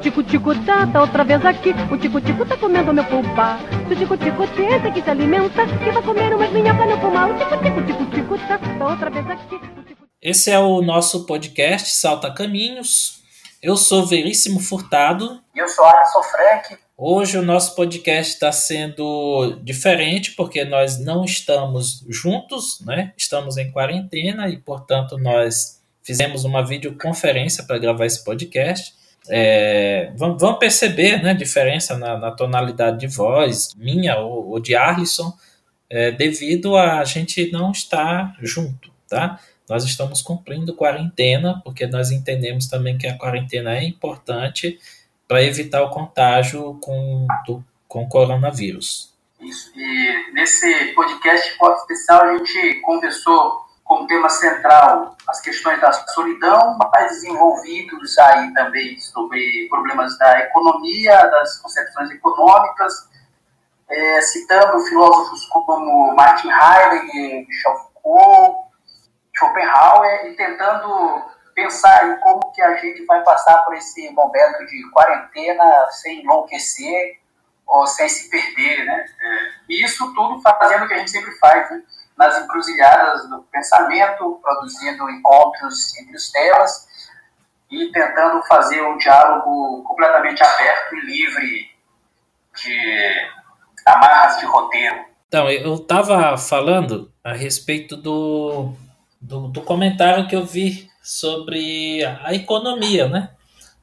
tico-tico tá, tá outra vez aqui. O tico-tico tá comendo meu pulpa. Se o tico-tico tenta que se alimenta, que vai comer umas minhocas no pulmão. O tico-tico, tico-tico tá, tá outra vez aqui. Esse é o nosso podcast Salta Caminhos. Eu sou Veríssimo Furtado. E eu sou Alisson Frank. Hoje o nosso podcast está sendo diferente porque nós não estamos juntos, né? Estamos em quarentena e, portanto, nós fizemos uma videoconferência para gravar esse podcast. É, vão, perceber né, diferença na, na, tonalidade de voz, minha ou, ou de Arlisson, é, devido a gente não estar junto, tá? Nós estamos cumprindo quarentena, porque nós entendemos também que a quarentena é importante para evitar o contágio com, do, com coronavírus. Isso, e nesse podcast especial a gente conversou como tema central as questões da solidão, mas desenvolvidos aí também sobre problemas da economia, das concepções econômicas, é, citando filósofos como Martin Heidegger, Michel Foucault, Schopenhauer, e tentando pensar em como que a gente vai passar por esse momento de quarentena sem enlouquecer ou sem se perder, né? É, e isso tudo fazendo o que a gente sempre faz, né? Nas encruzilhadas do pensamento, produzindo encontros entre os temas e tentando fazer um diálogo completamente aberto e livre de amarras de roteiro. Então, eu estava falando a respeito do, do, do, comentário que eu vi sobre a economia, né?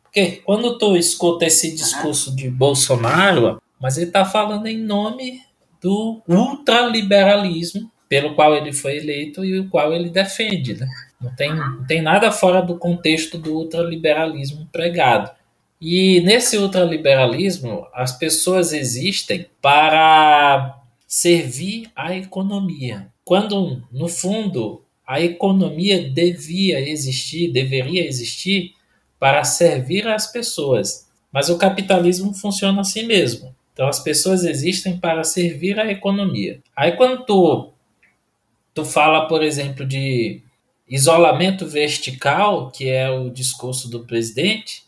Porque quando tu escuta esse discurso de Bolsonaro, mas ele está falando em nome do ultraliberalismo pelo qual ele foi eleito e o qual ele defende. Né? Não, tem, não tem nada fora do contexto do ultraliberalismo pregado. E nesse ultraliberalismo, as pessoas existem para servir à economia. Quando, no fundo, a economia devia existir, deveria existir para servir às pessoas. Mas o capitalismo funciona assim mesmo. Então as pessoas existem para servir à economia. Aí quando tu tu fala, por exemplo, de isolamento vertical, que é o discurso do presidente,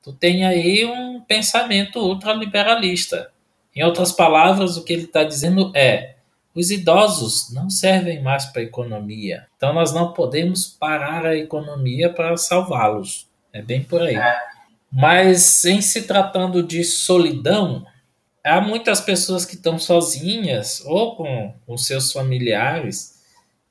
tu tem aí um pensamento ultraliberalista. Em outras palavras, o que ele está dizendo é: os idosos não servem mais para a economia, então nós não podemos parar a economia para salvá-los. É bem por aí. É. Mas em se tratando de solidão, há muitas pessoas que estão sozinhas ou com, com seus familiares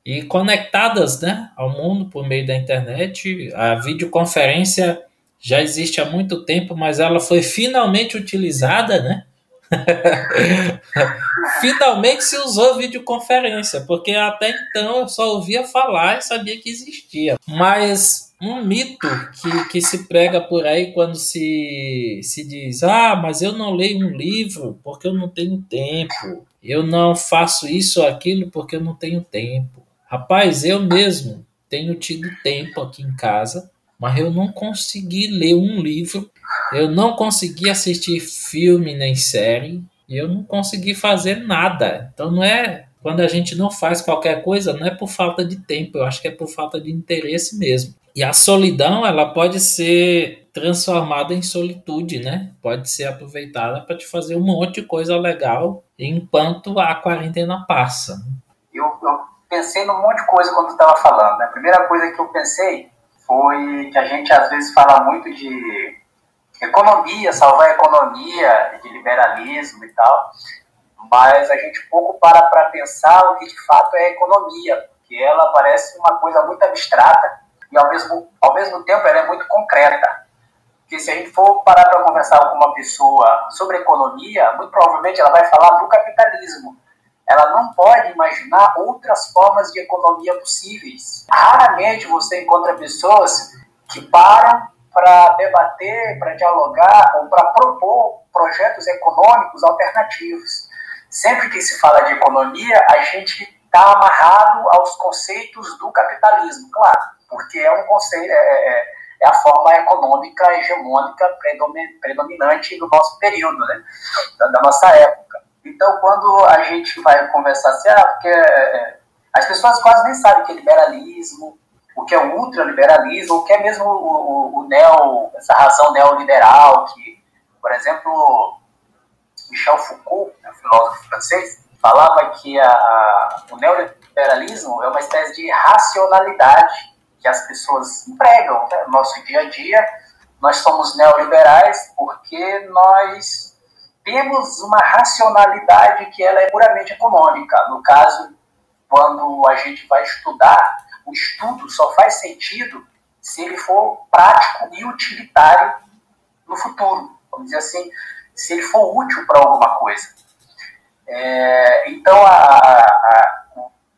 e conectadas né, ao mundo por meio da internet. A videoconferência já existe há muito tempo, mas ela foi finalmente utilizada, né? finalmente se usou videoconferência, porque até então eu só ouvia falar e sabia que existia. Mas um mito que, que se prega por aí quando se, se diz: Ah, mas eu não leio um livro porque eu não tenho tempo. Eu não faço isso ou aquilo porque eu não tenho tempo. Rapaz, eu mesmo tenho tido tempo aqui em casa, mas eu não consegui ler um livro, eu não consegui assistir filme nem série, e eu não consegui fazer nada. Então não é quando a gente não faz qualquer coisa, não é por falta de tempo, eu acho que é por falta de interesse mesmo. E a solidão, ela pode ser transformada em solitude, né? Pode ser aproveitada para te fazer um monte de coisa legal enquanto a quarentena passa. Eu, eu pensei num monte de coisa quando estava falando. Né? A primeira coisa que eu pensei foi que a gente às vezes fala muito de economia, salvar a economia, de liberalismo e tal, mas a gente pouco para para pensar o que de fato é economia, porque ela parece uma coisa muito abstrata e ao mesmo, ao mesmo tempo ela é muito concreta. Porque se a gente for parar para conversar com uma pessoa sobre economia, muito provavelmente ela vai falar do capitalismo ela não pode imaginar outras formas de economia possíveis. Raramente você encontra pessoas que param para debater, para dialogar ou para propor projetos econômicos alternativos. Sempre que se fala de economia, a gente está amarrado aos conceitos do capitalismo, claro, porque é um conceito, é, é, é a forma econômica hegemônica predominante do nosso período, né? da, da nossa época. Então, quando a gente vai conversar assim, ah, porque é, as pessoas quase nem sabem o que é liberalismo, o que é o ultraliberalismo, o que é mesmo o, o, o neo, essa razão neoliberal, que, por exemplo, Michel Foucault, um filósofo francês, falava que a, o neoliberalismo é uma espécie de racionalidade que as pessoas empregam né, no nosso dia a dia. Nós somos neoliberais porque nós temos uma racionalidade que ela é puramente econômica. No caso, quando a gente vai estudar o estudo só faz sentido se ele for prático e utilitário no futuro. Vamos dizer assim, se ele for útil para alguma coisa. É, então, a, a, a,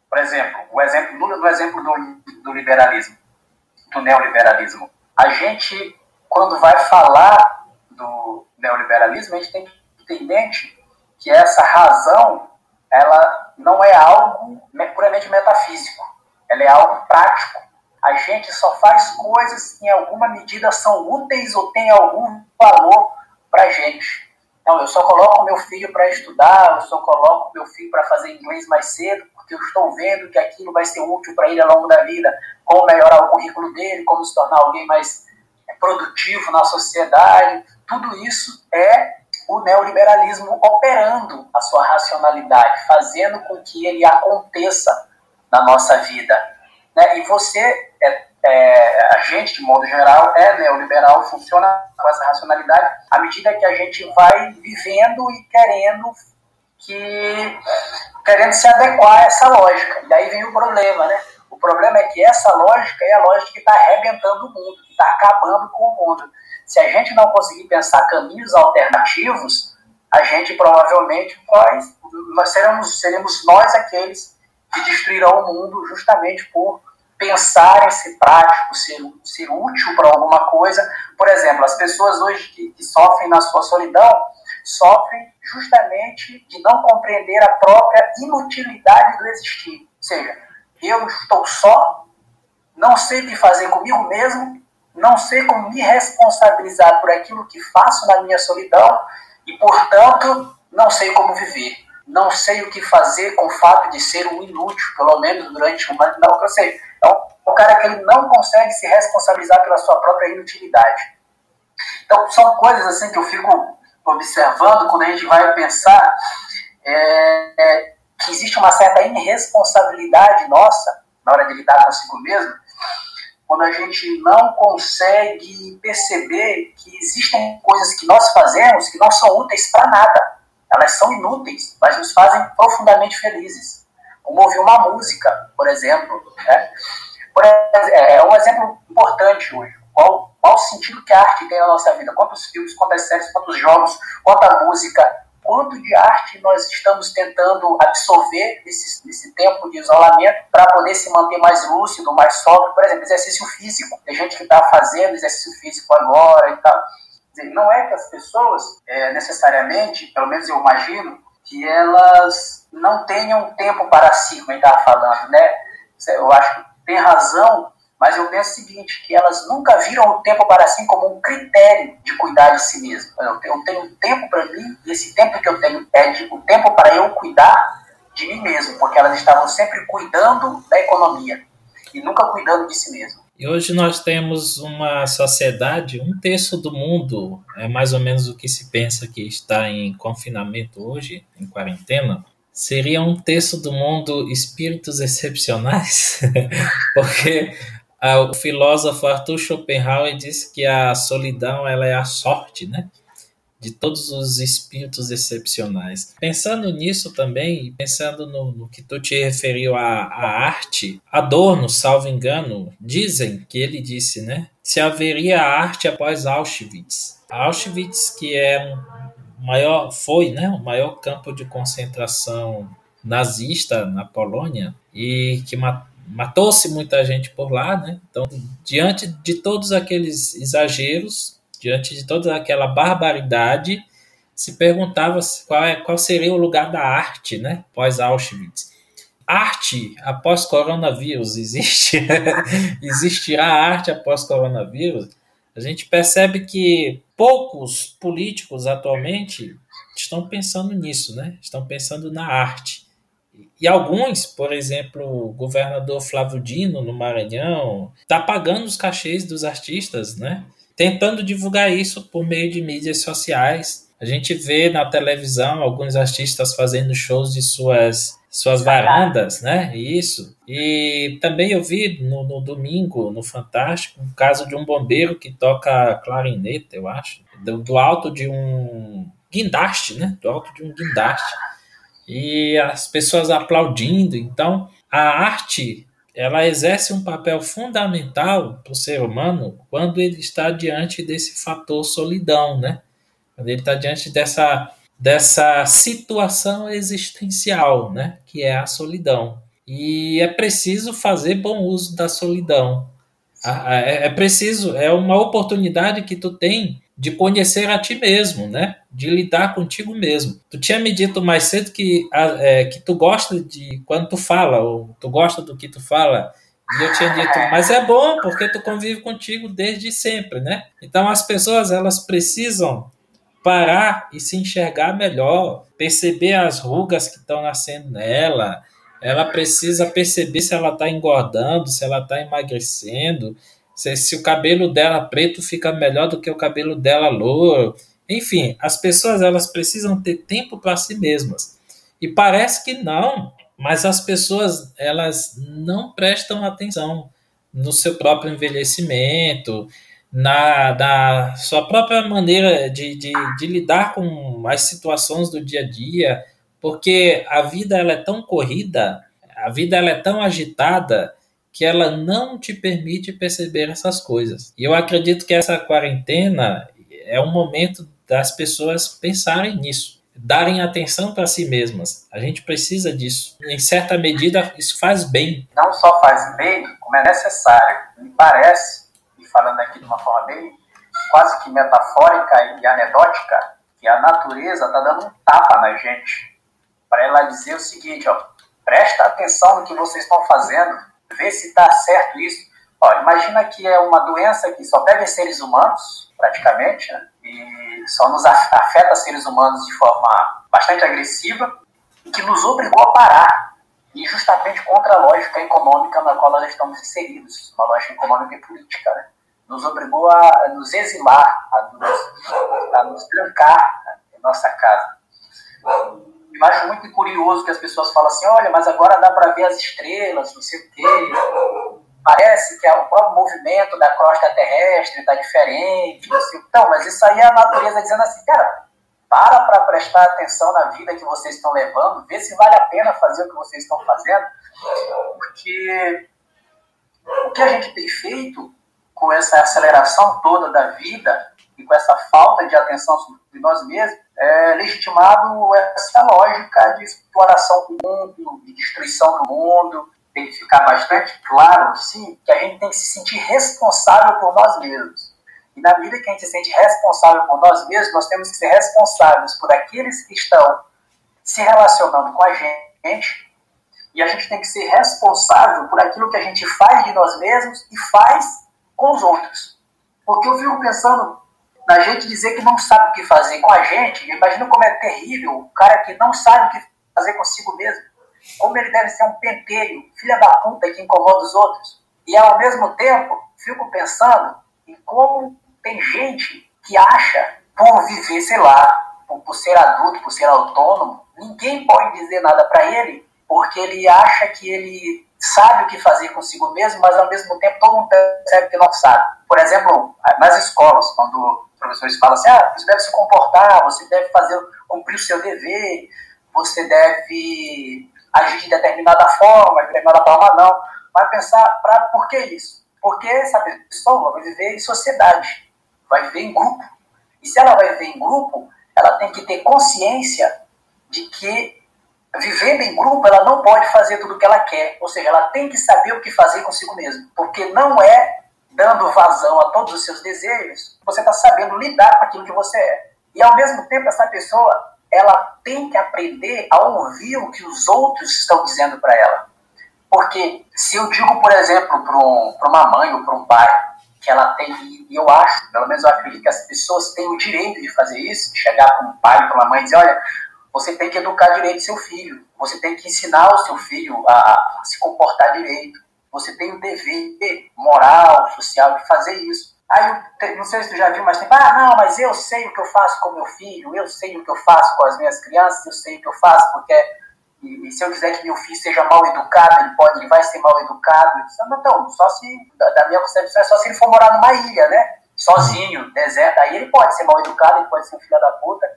por exemplo, o exemplo, no, no exemplo do, do liberalismo, do neoliberalismo, a gente, quando vai falar do neoliberalismo, a gente tem que ter em mente que essa razão ela não é algo puramente metafísico ela é algo prático. A gente só faz coisas que em alguma medida são úteis ou têm algum valor para a gente. Então, eu só coloco meu filho para estudar, eu só coloco meu filho para fazer inglês mais cedo, porque eu estou vendo que aquilo vai ser útil para ele ao longo da vida, como melhorar o currículo dele, como se tornar alguém mais produtivo na sociedade. Tudo isso é o neoliberalismo operando a sua racionalidade, fazendo com que ele aconteça na nossa vida. Né? E você, é, é, a gente, de modo geral, é neoliberal, funciona com essa racionalidade à medida que a gente vai vivendo e querendo que querendo se adequar a essa lógica. E aí vem o problema, né? O problema é que essa lógica é a lógica que está arrebentando o mundo, que está acabando com o mundo. Se a gente não conseguir pensar caminhos alternativos, a gente provavelmente nós, nós seremos, seremos nós aqueles que destruirão o mundo justamente por pensar em ser prático, ser, ser útil para alguma coisa. Por exemplo, as pessoas hoje que, que sofrem na sua solidão sofrem justamente de não compreender a própria inutilidade do existir. Ou seja, eu estou só, não sei o que fazer comigo mesmo, não sei como me responsabilizar por aquilo que faço na minha solidão e, portanto, não sei como viver não sei o que fazer com o fato de ser um inútil, pelo menos durante uma. Não, eu sei. Então, o cara que ele não consegue se responsabilizar pela sua própria inutilidade. Então, são coisas assim que eu fico observando quando a gente vai pensar é, é, que existe uma certa irresponsabilidade nossa na hora de lidar consigo mesmo, quando a gente não consegue perceber que existem coisas que nós fazemos que não são úteis para nada elas são inúteis, mas nos fazem profundamente felizes. Como ouvir uma música, por exemplo. Né? Por, é, é um exemplo importante hoje. Qual, qual o sentido que a arte tem na nossa vida? Quantos filmes, quantas séries, quantos jogos, quanta música, quanto de arte nós estamos tentando absorver nesse, nesse tempo de isolamento para poder se manter mais lúcido, mais sóbrio. Por exemplo, exercício físico. Tem gente que está fazendo exercício físico agora e tal dizer, não é que as pessoas, é, necessariamente, pelo menos eu imagino, que elas não tenham tempo para si, como a gente estava falando, né? Eu acho que tem razão, mas eu penso o seguinte, que elas nunca viram o tempo para si como um critério de cuidar de si tenho, eu tenho tempo para mim, e esse tempo que eu tenho é de, o tempo para eu cuidar de mim mesmo, porque elas estavam sempre cuidando da economia e nunca cuidando de si mesmo. E hoje nós temos uma sociedade, um terço do mundo, é mais ou menos o que se pensa que está em confinamento hoje, em quarentena, seria um terço do mundo espíritos excepcionais, porque o filósofo Arthur Schopenhauer disse que a solidão ela é a sorte, né? de todos os espíritos excepcionais. Pensando nisso também, pensando no, no, que tu te referiu à, à arte, Adorno, salvo engano, dizem que ele disse, né? Se haveria arte após Auschwitz. Auschwitz, que é um maior, foi né, o maior campo de concentração nazista na Polônia e que matou-se muita gente por lá, né? Então, diante de todos aqueles exageros, diante de toda aquela barbaridade, se perguntava qual, é, qual seria o lugar da arte, né, pós Auschwitz. Arte após coronavírus existe? Existirá arte após coronavírus? A gente percebe que poucos políticos atualmente estão pensando nisso, né? Estão pensando na arte. E alguns, por exemplo, o governador Flávio Dino, no Maranhão, está pagando os cachês dos artistas, né? Tentando divulgar isso por meio de mídias sociais. A gente vê na televisão alguns artistas fazendo shows de suas suas varandas, né? Isso. E também eu vi no, no, domingo, no Fantástico, um caso de um bombeiro que toca clarinete, eu acho, do, do alto de um guindaste, né? Do alto de um guindaste e as pessoas aplaudindo. Então, a arte ela exerce um papel fundamental para o ser humano quando ele está diante desse fator solidão, né? Quando ele está diante dessa, dessa situação existencial, né? Que é a solidão. E é preciso fazer bom uso da solidão. É, é preciso, é uma oportunidade que tu tem de conhecer a ti mesmo, né? De lidar contigo mesmo. Tu tinha me dito mais cedo que, é, que tu gosta de quando tu fala, ou tu gosta do que tu fala. E eu tinha dito, mas é bom porque tu convive contigo desde sempre, né? Então as pessoas elas precisam parar e se enxergar melhor, perceber as rugas que estão nascendo nela. Ela precisa perceber se ela está engordando, se ela está emagrecendo, se, se o cabelo dela preto fica melhor do que o cabelo dela louro. Enfim, as pessoas elas precisam ter tempo para si mesmas. E parece que não, mas as pessoas elas não prestam atenção no seu próprio envelhecimento, na, na sua própria maneira de, de, de, lidar com as situações do dia a dia, porque a vida ela é tão corrida, a vida ela é tão agitada que ela não te permite perceber essas coisas. E eu acredito que essa quarentena é um momento das pessoas pensarem nisso, darem atenção para si mesmas. A gente precisa disso. Em certa medida, isso faz bem. Não só faz bem, como é necessário. Me parece, e falando aqui de uma forma bem quase que metafórica e anedótica, que a natureza está dando um tapa na gente para ela dizer o seguinte, ó, presta atenção no que vocês estão fazendo, ver se está certo isso. Ó, imagina que é uma doença que só pega seres humanos, praticamente, né? e só nos afeta seres humanos de forma bastante agressiva, e que nos obrigou a parar, e justamente contra a lógica econômica na qual nós estamos inseridos, uma lógica econômica e política. Né? Nos obrigou a nos exilar, a nos, a nos trancar né, em nossa casa. Eu acho muito curioso que as pessoas falam assim, olha, mas agora dá para ver as estrelas, não sei o quê. Parece que é o próprio movimento da crosta terrestre está diferente. Assim. Então, mas isso aí é a natureza dizendo assim, cara, para para prestar atenção na vida que vocês estão levando, vê se vale a pena fazer o que vocês estão fazendo, porque o que a gente tem feito com essa aceleração toda da vida e com essa falta de atenção de nós mesmos, é legitimado essa lógica de exploração do mundo, de destruição do mundo. Tem que ficar bastante claro, sim, que a gente tem que se sentir responsável por nós mesmos. E na medida que a gente se sente responsável por nós mesmos, nós temos que ser responsáveis por aqueles que estão se relacionando com a gente. E a gente tem que ser responsável por aquilo que a gente faz de nós mesmos e faz com os outros. Porque eu fico pensando, na gente dizer que não sabe o que fazer com a gente, imagina como é terrível o cara que não sabe o que fazer consigo mesmo. Como ele deve ser um pentelho, filha da puta que incomoda os outros. E ao mesmo tempo, fico pensando em como tem gente que acha, por viver, sei lá, por, por ser adulto, por ser autônomo, ninguém pode dizer nada para ele, porque ele acha que ele sabe o que fazer consigo mesmo, mas ao mesmo tempo todo mundo percebe que não sabe. Por exemplo, nas escolas, quando professores falam assim, ah, você deve se comportar, você deve fazer, cumprir o seu dever, você deve agir de determinada forma, de determinada forma não. Vai pensar, pra, por que isso? Porque essa pessoa vai viver em sociedade, vai viver em grupo. E se ela vai viver em grupo, ela tem que ter consciência de que vivendo em grupo ela não pode fazer tudo o que ela quer. Ou seja, ela tem que saber o que fazer consigo mesma. Porque não é dando vazão a todos os seus desejos, você está sabendo lidar com aquilo que você é. E ao mesmo tempo, essa pessoa ela tem que aprender a ouvir o que os outros estão dizendo para ela. Porque se eu digo, por exemplo, para um, uma mãe ou para um pai que ela tem, e eu acho, pelo menos eu acredito que as pessoas têm o direito de fazer isso, de chegar para um pai, para uma mãe e dizer: olha, você tem que educar direito seu filho, você tem que ensinar o seu filho a se comportar direito, você tem o dever moral, social de fazer isso. Aí, não sei se tu já viu, mas tem, ah, não, mas eu sei o que eu faço com meu filho, eu sei o que eu faço com as minhas crianças, eu sei o que eu faço porque e, e se eu quiser que meu filho seja mal educado, ele pode, ele vai ser mal educado. Então, só se, da minha concepção, é só se ele for morar numa ilha, né? Sozinho, deserto, aí ele pode ser mal educado, ele pode ser um filho da puta,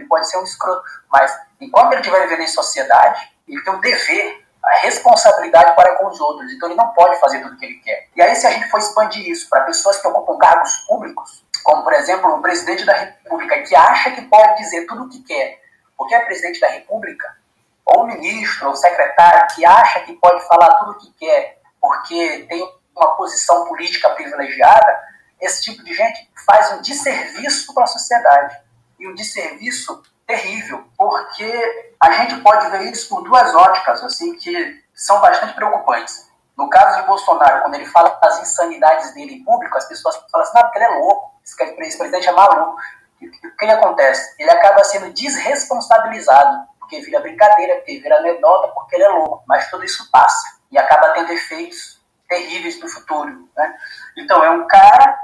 ele pode ser um escroto. Mas enquanto ele estiver vivendo em sociedade, ele tem o dever, a responsabilidade para com os outros. Então ele não pode fazer tudo o que ele quer. E aí, se a gente for expandir isso para pessoas que ocupam cargos públicos, como por exemplo o presidente da República, que acha que pode dizer tudo o que quer, porque é presidente da República, ou ministro, ou secretário, que acha que pode falar tudo o que quer, porque tem uma posição política privilegiada, esse tipo de gente faz um desserviço para a sociedade e um desserviço terrível, porque a gente pode ver isso por duas óticas, assim, que são bastante preocupantes. No caso de Bolsonaro, quando ele fala as insanidades dele em público, as pessoas falam assim, não, porque ele é louco, esse presidente é maluco. O que acontece? Ele acaba sendo desresponsabilizado, porque vira brincadeira, porque vira anedota, porque ele é louco. Mas tudo isso passa e acaba tendo efeitos terríveis no futuro. Né? Então, é um cara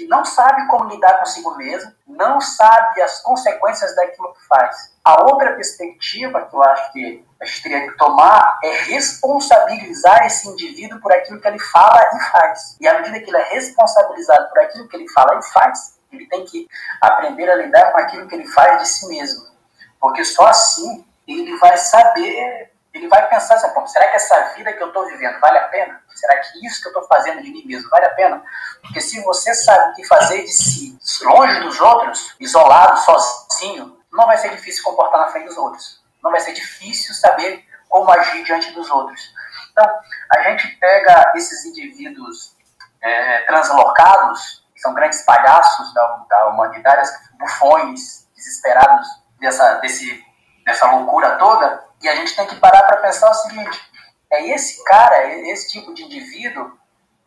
que não sabe como lidar consigo mesmo, não sabe as consequências daquilo que faz. A outra perspectiva que eu acho que a gente teria que tomar é responsabilizar esse indivíduo por aquilo que ele fala e faz. E à medida que ele é responsabilizado por aquilo que ele fala e faz, ele tem que aprender a lidar com aquilo que ele faz de si mesmo. Porque só assim ele vai saber ele vai pensar assim, será que essa vida que eu estou vivendo vale a pena? Será que isso que eu estou fazendo de mim mesmo vale a pena? Porque se você sabe o que fazer de si, longe dos outros, isolado, sozinho, não vai ser difícil comportar na frente dos outros. Não vai ser difícil saber como agir diante dos outros. Então, a gente pega esses indivíduos é, translocados, que são grandes palhaços da, da humanidade, bufões desesperados dessa, desse, dessa loucura toda, e a gente tem que parar para pensar o seguinte: é esse cara, é esse tipo de indivíduo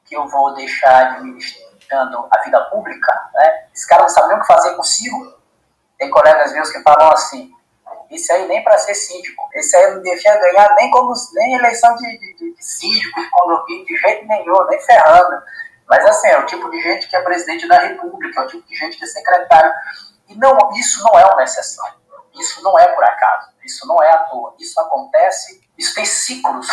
que eu vou deixar administrando a vida pública, né? Esse cara não sabe nem o que fazer consigo. Tem colegas meus que falam assim: esse aí nem para ser síndico, esse aí não devia ganhar nem como nem eleição de, de, de síndico, de condomínio, de jeito nenhum, nem ferrando. Mas assim, é o tipo de gente que é presidente da república, é o tipo de gente que é secretário. E não, isso não é uma exceção. Isso não é por acaso. Isso não é à toa. Isso acontece, isso tem ciclos,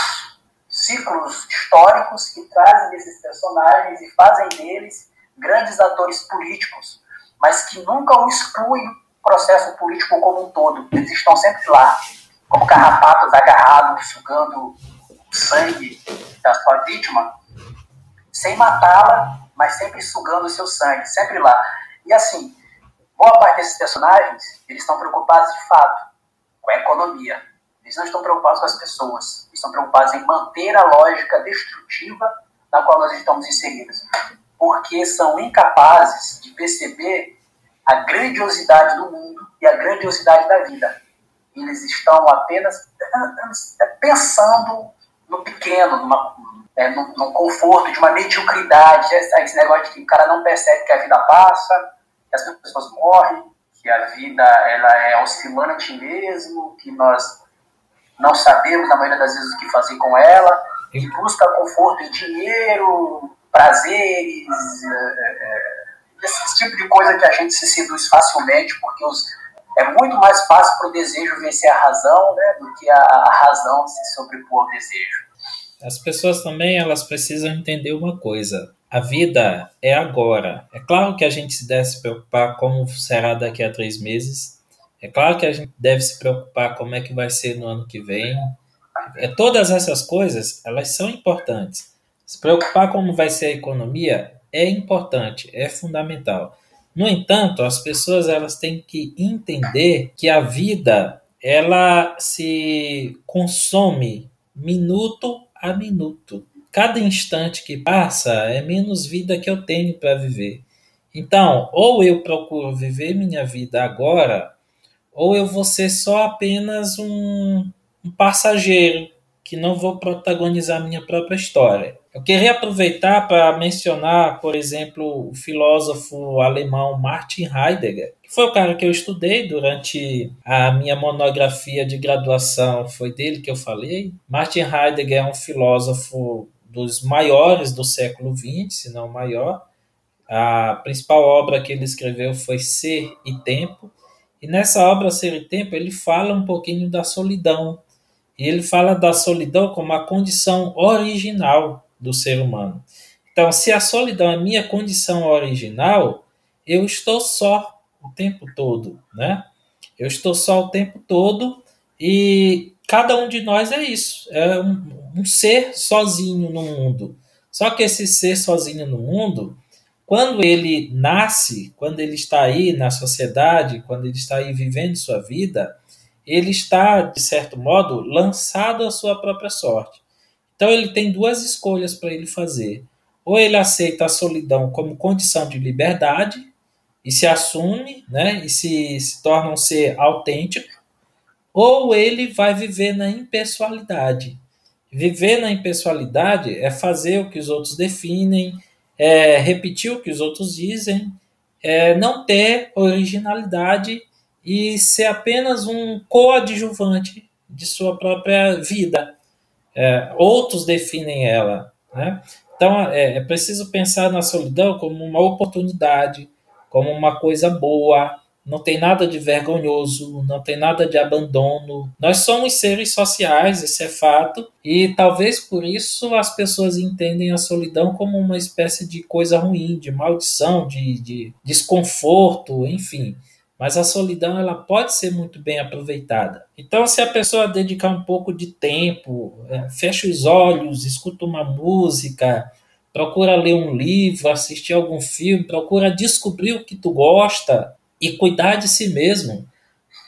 ciclos históricos que trazem esses personagens e fazem deles grandes atores políticos, mas que nunca o excluem do processo político como um todo. Eles estão sempre lá, como carrapatos agarrados, sugando o sangue da sua vítima, sem matá-la, mas sempre sugando o seu sangue, sempre lá. E assim, boa parte desses personagens, eles estão preocupados de fato com a economia. Eles não estão preocupados com as pessoas, eles estão preocupados em manter a lógica destrutiva na qual nós estamos inseridos, porque são incapazes de perceber a grandiosidade do mundo e a grandiosidade da vida. Eles estão apenas pensando no pequeno, numa, é, no, no, conforto, de uma mediocridade, esse negócio de que o cara não percebe que a vida passa, que as pessoas morrem, que a vida ela é oscilante mesmo, que nós não sabemos na maioria das vezes o que fazer com ela, e busca conforto em dinheiro, prazeres, é, é, esse tipo de coisa que a gente se seduz facilmente, porque os, é muito mais fácil para o desejo vencer a razão né, do que a, a razão se sobrepor ao desejo. As pessoas também elas precisam entender uma coisa a vida é agora. É claro que a gente deve se preocupar como será daqui a três meses. É claro que a gente deve se preocupar como é que vai ser no ano que vem. É, todas essas coisas, elas são importantes. Se preocupar como vai ser a economia é importante, é fundamental. No entanto, as pessoas elas têm que entender que a vida ela se consome minuto a minuto cada instante que passa é menos vida que eu tenho para viver. Então, ou eu procuro viver minha vida agora, ou eu vou ser só apenas um, um passageiro que não vou protagonizar minha própria história. Eu queria aproveitar para mencionar, por exemplo, o filósofo alemão Martin Heidegger, que foi o cara que eu estudei durante a minha monografia de graduação, foi dele que eu falei. Martin Heidegger é um filósofo dos maiores do século XX, se não maior. A principal obra que ele escreveu foi Ser e Tempo. E nessa obra Ser e Tempo ele fala um pouquinho da solidão. E ele fala da solidão como a condição original do ser humano. Então, se a solidão é minha condição original, eu estou só o tempo todo, né? Eu estou só o tempo todo e cada um de nós é isso, é um, um ser sozinho no mundo. Só que esse ser sozinho no mundo, quando ele nasce, quando ele está aí na sociedade, quando ele está aí vivendo sua vida, ele está, de certo modo, lançado à sua própria sorte. Então ele tem duas escolhas para ele fazer. Ou ele aceita a solidão como condição de liberdade e se assume, né, e se, se torna um ser autêntico, ou ele vai viver na impessoalidade. Viver na impessoalidade é fazer o que os outros definem, é repetir o que os outros dizem, é não ter originalidade e ser apenas um coadjuvante de sua própria vida é, outros definem ela. Né? Então é, é preciso pensar na solidão como uma oportunidade, como uma coisa boa, não tem nada de vergonhoso, não tem nada de abandono. Nós somos seres sociais, isso é fato, e talvez por isso as pessoas entendem a solidão como uma espécie de coisa ruim, de maldição, de, de desconforto, enfim mas a solidão ela pode ser muito bem aproveitada. Então, se a pessoa dedicar um pouco de tempo, é, fecha os olhos, escuta uma música, procura ler um livro, assistir algum filme, procura descobrir o que tu gosta e cuidar de si mesmo,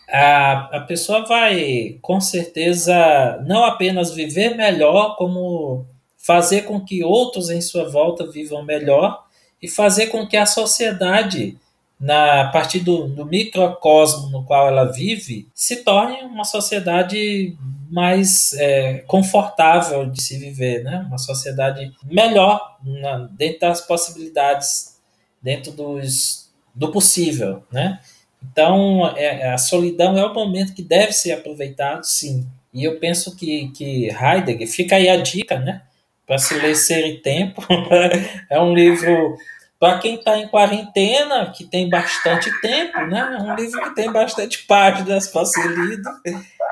a, a pessoa vai, com certeza, não apenas viver melhor, como fazer com que outros em sua volta vivam melhor e fazer com que a sociedade na a partir do, do microcosmo no qual ela vive, se torne uma sociedade mais é, confortável de se viver, né? uma sociedade melhor na, dentro das possibilidades, dentro dos, do possível. Né? Então, é, a solidão é o momento que deve ser aproveitado, sim. E eu penso que, que Heidegger, fica aí a dica, né? Para se ler Ser e Tempo. é um livro para quem está em quarentena, que tem bastante tempo, né? É um livro que tem bastante páginas para ser lido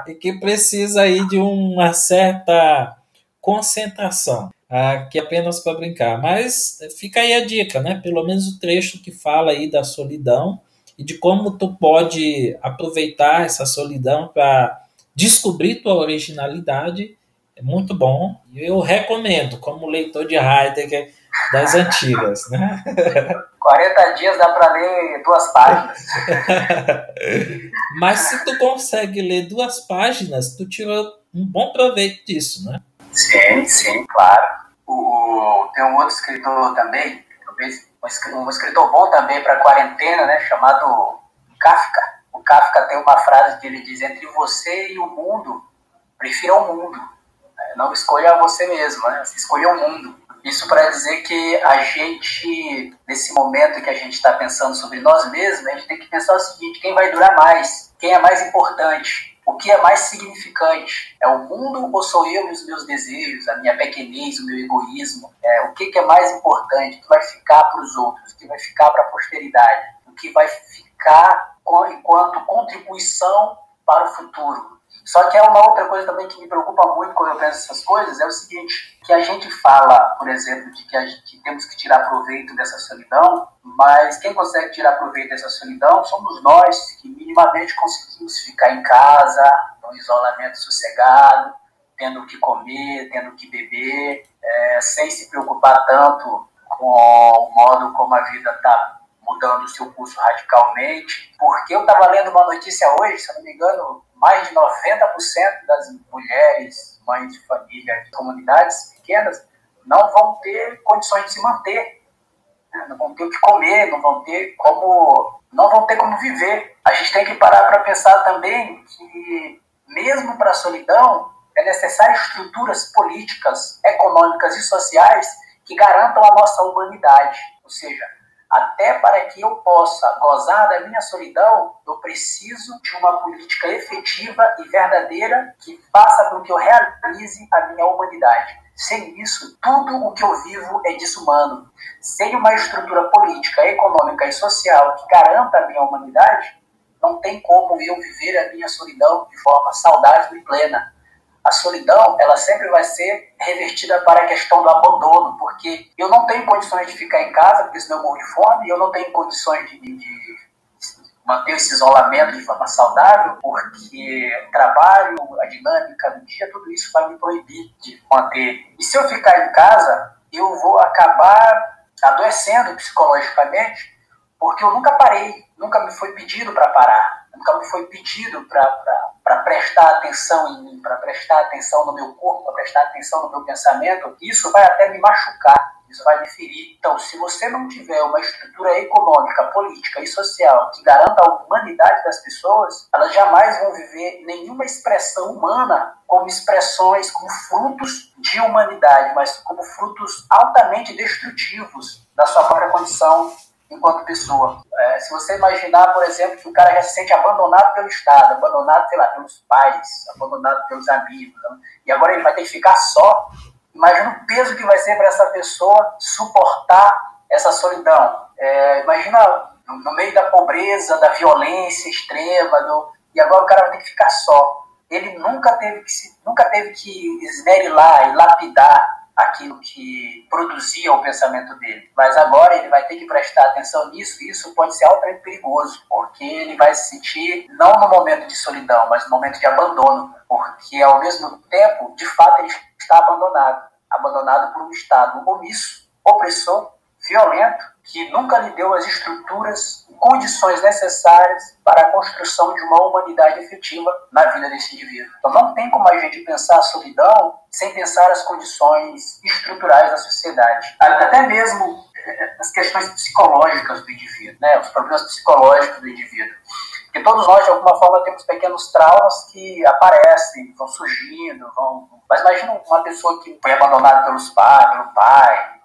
e que precisa aí de uma certa concentração, aqui apenas para brincar. Mas fica aí a dica, né? Pelo menos o trecho que fala aí da solidão e de como tu pode aproveitar essa solidão para descobrir tua originalidade é muito bom. Eu recomendo, como leitor de Heidegger, das antigas, né? 40 dias dá para ler duas páginas. Mas se tu consegue ler duas páginas, tu tirou um bom proveito disso, né? Sim, sim, claro. O, tem um outro escritor também, um escritor bom também para quarentena, né, chamado Kafka. O Kafka tem uma frase que ele diz: entre você e o mundo, prefira o mundo. Não escolha você mesmo, né? escolha o mundo. Isso para dizer que a gente, nesse momento que a gente está pensando sobre nós mesmos, a gente tem que pensar o seguinte: quem vai durar mais? Quem é mais importante? O que é mais significante? É o mundo ou sou eu e os meus desejos, a minha pequenez, o meu egoísmo? É, o que, que é mais importante? O que vai ficar para os outros? O que vai ficar para a posteridade? O que vai ficar enquanto contribuição para o futuro? Só que é uma outra coisa também que me preocupa muito quando eu penso essas coisas, é o seguinte, que a gente fala, por exemplo, de que, a gente, temos que tirar proveito dessa solidão, mas quem consegue tirar proveito dessa solidão somos nós, que minimamente conseguimos ficar em casa, no isolamento sossegado, tendo o que comer, tendo o que beber, é, sem se preocupar tanto com o modo como a vida está mudando o seu curso radicalmente. Porque eu estava lendo uma notícia hoje, se eu não me engano, mais de 90% das mulheres, mães de família, de comunidades pequenas, não vão ter condições de se manter. Né? Não vão ter o que comer, não vão ter como, não vão ter como viver. A gente tem que parar para pensar também que, mesmo para a solidão, é necessário estruturas políticas, econômicas e sociais que garantam a nossa humanidade. Ou seja, até para que eu possa gozar da minha solidão, eu preciso de uma política efetiva e verdadeira que faça com que eu realize a minha humanidade. Sem isso, tudo o que eu vivo é desumano. Sem uma estrutura política, econômica e social que garanta a minha humanidade, não tem como eu viver a minha solidão de forma saudável e plena a solidão ela sempre vai ser revertida para a questão do abandono, porque eu não tenho condições de ficar em casa, porque senão eu morro de fome, eu não tenho condições de, de manter esse isolamento de forma saudável, porque o trabalho, a dinâmica do dia, tudo isso vai me proibir de manter. E se eu ficar em casa, eu vou acabar adoecendo psicologicamente, porque eu nunca parei, nunca me foi pedido para parar, nunca me foi pedido para prestar atenção em mim, para prestar atenção no meu corpo, para prestar atenção no meu pensamento. Isso vai até me machucar, isso vai me ferir. Então, se você não tiver uma estrutura econômica, política e social que garanta a humanidade das pessoas, elas jamais vão viver nenhuma expressão humana como expressões, como frutos de humanidade, mas como frutos altamente destrutivos da sua própria condição enquanto pessoa. É, se você imaginar, por exemplo, que o cara já se sente abandonado pelo Estado, abandonado, sei lá, pelos pais, abandonado pelos amigos, né? e agora ele vai ter que ficar só, imagina o peso que vai ser para essa pessoa suportar essa solidão. É, imagina no meio da pobreza, da violência extrema, do, e agora o cara vai ter que ficar só. Ele nunca teve que, nunca teve que esmerilar e lapidar aquilo que produzia o pensamento dele. Mas agora ele vai ter que prestar atenção nisso, e isso pode ser altamente perigoso, porque ele vai se sentir não no momento de solidão, mas no momento de abandono, porque ao mesmo tempo, de fato, ele está abandonado abandonado por um Estado omisso, opressor, violento, que nunca lhe deu as estruturas e condições necessárias para a construção de uma humanidade efetiva na vida desse indivíduo. Então não tem como a gente pensar a solidão sem pensar as condições estruturais da sociedade. Até mesmo eh, as questões psicológicas do indivíduo, né? os problemas psicológicos do indivíduo. Porque todos nós, de alguma forma, temos pequenos traumas que aparecem, vão surgindo, vão... Mas imagina uma pessoa que foi abandonada pelos pais, pelo pai,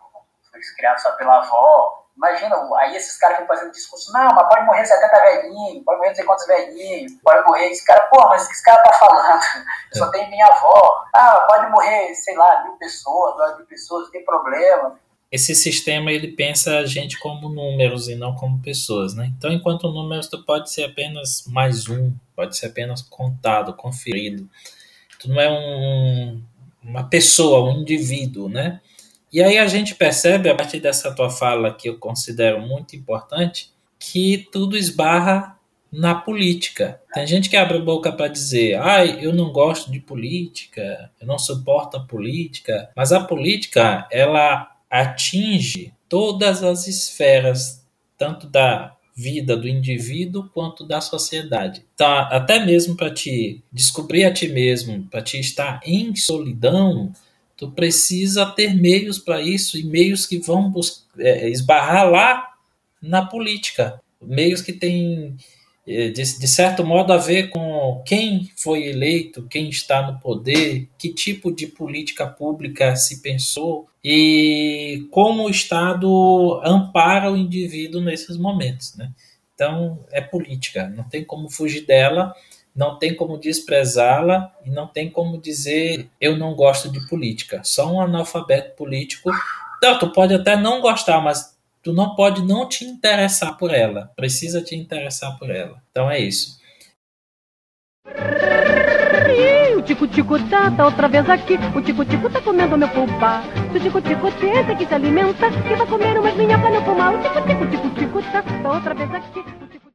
criado só pela avó, Imagina, aí esses caras ficam fazendo discurso, não, mas pode morrer 70 velhinhos, pode morrer não sei quantos velhinhos, pode morrer esse cara, pô, mas o que esse cara tá falando? Eu só tenho minha avó. Ah, pode morrer, sei lá, mil pessoas, duas mil pessoas, não tem problema. Esse sistema ele pensa a gente como números e não como pessoas, né? Então, enquanto números, tu pode ser apenas mais um, pode ser apenas contado, conferido. Tu não é um, uma pessoa, um indivíduo, né? E aí a gente percebe, a partir dessa tua fala, que eu considero muito importante, que tudo esbarra na política. Tem gente que abre a boca para dizer, ai, eu não gosto de política, eu não suporto a política, mas a política, ela atinge todas as esferas, tanto da vida do indivíduo quanto da sociedade. Tá, até mesmo para te descobrir a ti mesmo, para te estar em solidão, Tu precisa ter meios para isso e meios que vão é, esbarrar lá na política. Meios que têm, é, de, de certo modo, a ver com quem foi eleito, quem está no poder, que tipo de política pública se pensou e como o Estado ampara o indivíduo nesses momentos. Né? Então, é política, não tem como fugir dela não tem como desprezá-la e não tem como dizer eu não gosto de política. Só um analfabeto político. Não, tu pode até não gostar, mas tu não pode não te interessar por ela. Precisa te interessar por ela. Então é isso. O tico-tico tá, tá outra vez aqui. O tico-tico tá comendo meu pulpa. O tico-tico que se alimenta, que vai comer umas minhocas no pulmão. O tico-tico, tico-tico tá, tá outra vez aqui.